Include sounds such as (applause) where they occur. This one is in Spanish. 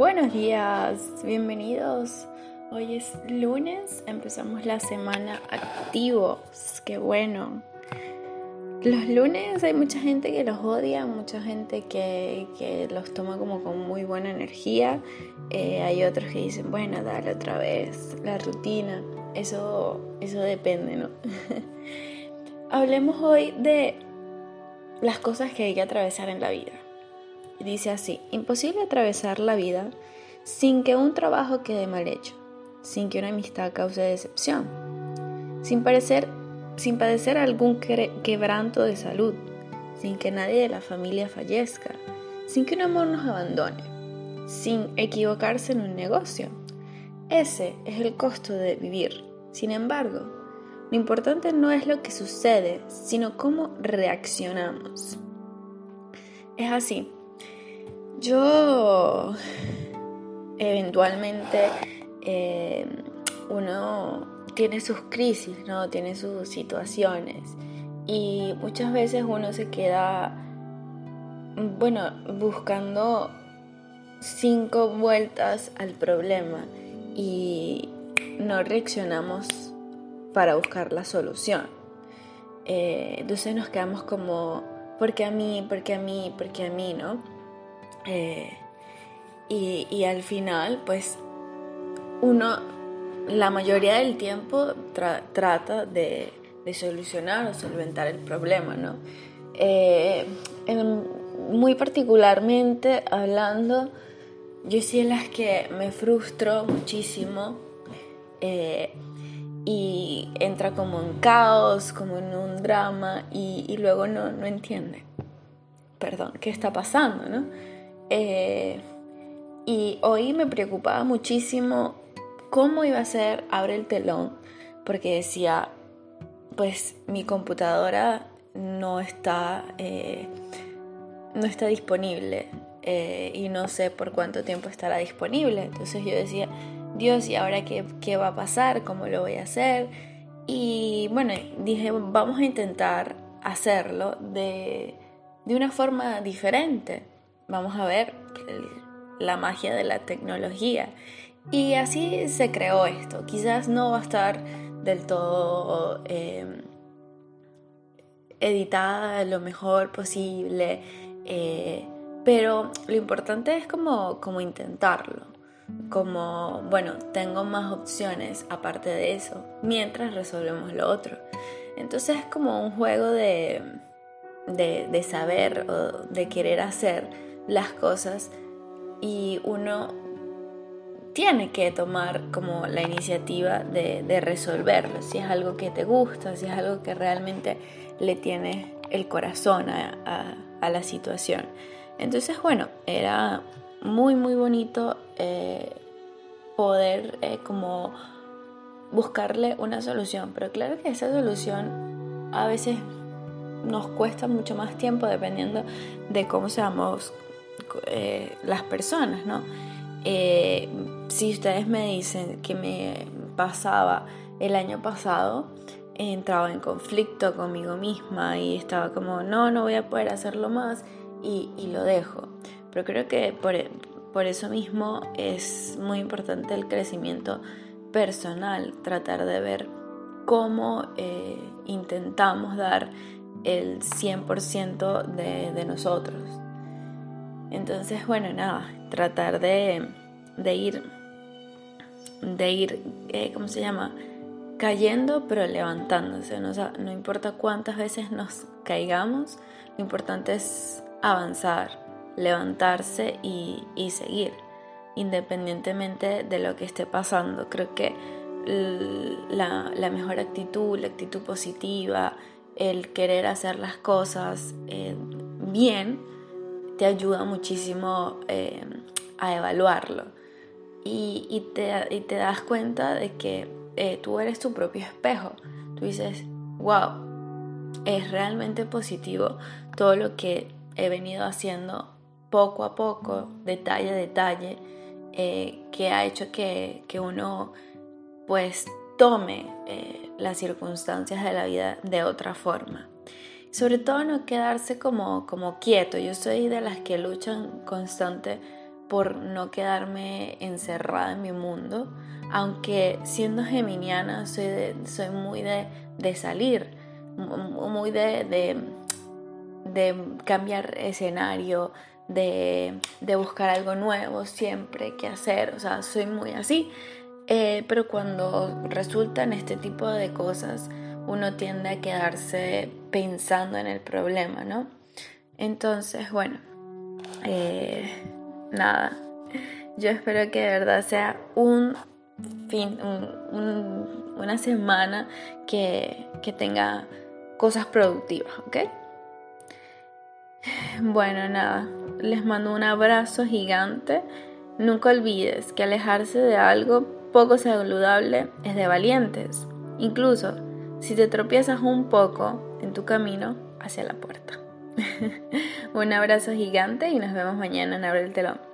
Buenos días, bienvenidos. Hoy es lunes, empezamos la semana activos, qué bueno. Los lunes hay mucha gente que los odia, mucha gente que, los toma como con muy buena energía. Eh, hay otros que dicen, bueno, dale otra vez, la rutina. Eso, eso depende, ¿no? (laughs) Hablemos hoy de las cosas que hay que atravesar en la vida. Dice así, imposible atravesar la vida sin que un trabajo quede mal hecho, sin que una amistad cause decepción, sin, padecer algún quebranto de salud, sin que nadie de la familia fallezca, sin que un amor nos abandone, sin equivocarse en un negocio. Ese es el costo de vivir. Sin embargo, lo importante no es lo que sucede, sino cómo reaccionamos. Es así, yo eventualmente eh, uno tiene sus crisis, ¿no? Tiene sus situaciones y muchas veces uno se queda, bueno, buscando cinco vueltas al problema y no reaccionamos para buscar la solución. Eh, entonces nos quedamos como, ¿por qué a mí? ¿Por qué a mí? ¿Por qué a mí? ¿No? Eh, y, al final, pues, uno la mayoría del tiempo trata de, solucionar o solventar el problema, ¿no? Eh, muy particularmente hablando, yo sí en las que me frustro muchísimo eh, y entra como en caos, como en un drama y, y luego no, no entiende, perdón, qué está pasando, ¿no? Eh, y hoy me preocupaba muchísimo cómo iba a ser Abre el telón, porque decía, pues mi computadora no está, eh, no está disponible eh, y no sé por cuánto tiempo estará disponible. Entonces yo decía, Dios, ¿y ahora qué, qué va a pasar? ¿Cómo lo voy a hacer? Y bueno, dije, vamos a intentar hacerlo de, de una forma diferente vamos a ver la magia de la tecnología. Y así se creó esto. Quizás no va a estar del todo eh, editada lo mejor posible, eh, pero lo importante es como, como intentarlo. Como, bueno, tengo más opciones aparte de eso, mientras resolvemos lo otro. Entonces es como un juego de, de, de saber o de querer hacer las cosas y uno tiene que tomar como la iniciativa de, resolverlo, si es algo que te gusta, si es algo que realmente le tiene el corazón a, la situación. Entonces, bueno, era muy, muy bonito eh, poder eh, como buscarle una solución, pero claro que esa solución a veces nos cuesta mucho más tiempo dependiendo de cómo seamos eh, las personas, ¿no? Eh, si ustedes me dicen que me pasaba el año pasado, entraba en conflicto conmigo misma y estaba como, no, no voy a poder hacerlo más y, lo dejo. Pero creo que por, eso mismo es muy importante el crecimiento personal, tratar de ver cómo eh, intentamos dar el 100% de, de nosotros. Entonces, bueno, nada, tratar de, ir, de ir, eh, ¿cómo se llama? Cayendo pero levantándose, ¿no? no importa cuántas veces nos caigamos, lo importante es avanzar, levantarse y, seguir, independientemente de lo que esté pasando. Creo que la, mejor actitud, la actitud positiva, el querer hacer las cosas eh, bien, te ayuda muchísimo eh, a evaluarlo. Y, te, das cuenta de que eh, tú eres tu propio espejo. Tú dices, wow, es realmente positivo todo lo que he venido haciendo poco a poco, detalle a detalle, eh, que ha hecho que, que uno pues tome las circunstancias de la vida de otra forma. Sobre todo no quedarse como, como quieto. Yo soy de las que luchan constantemente por no quedarme encerrada en mi mundo, aunque siendo geminiana soy, soy muy de, salir, muy de, de, cambiar escenario, de, buscar algo nuevo siempre que hacer, o sea, soy muy así. Eh, pero cuando resultan este tipo de cosas, uno tiende a quedarse pensando en el problema, ¿no? Entonces, bueno, eh, nada, yo espero que de verdad sea un fin, una semana que, que tenga cosas productivas, ¿ok? Bueno, nada, les mando un abrazo gigante. Nunca olvides que alejarse de algo poco saludable es de valientes. Incluso si te tropiezas un poco en tu camino hacia la puerta. (laughs) un abrazo gigante y nos vemos mañana en Abre el Telón.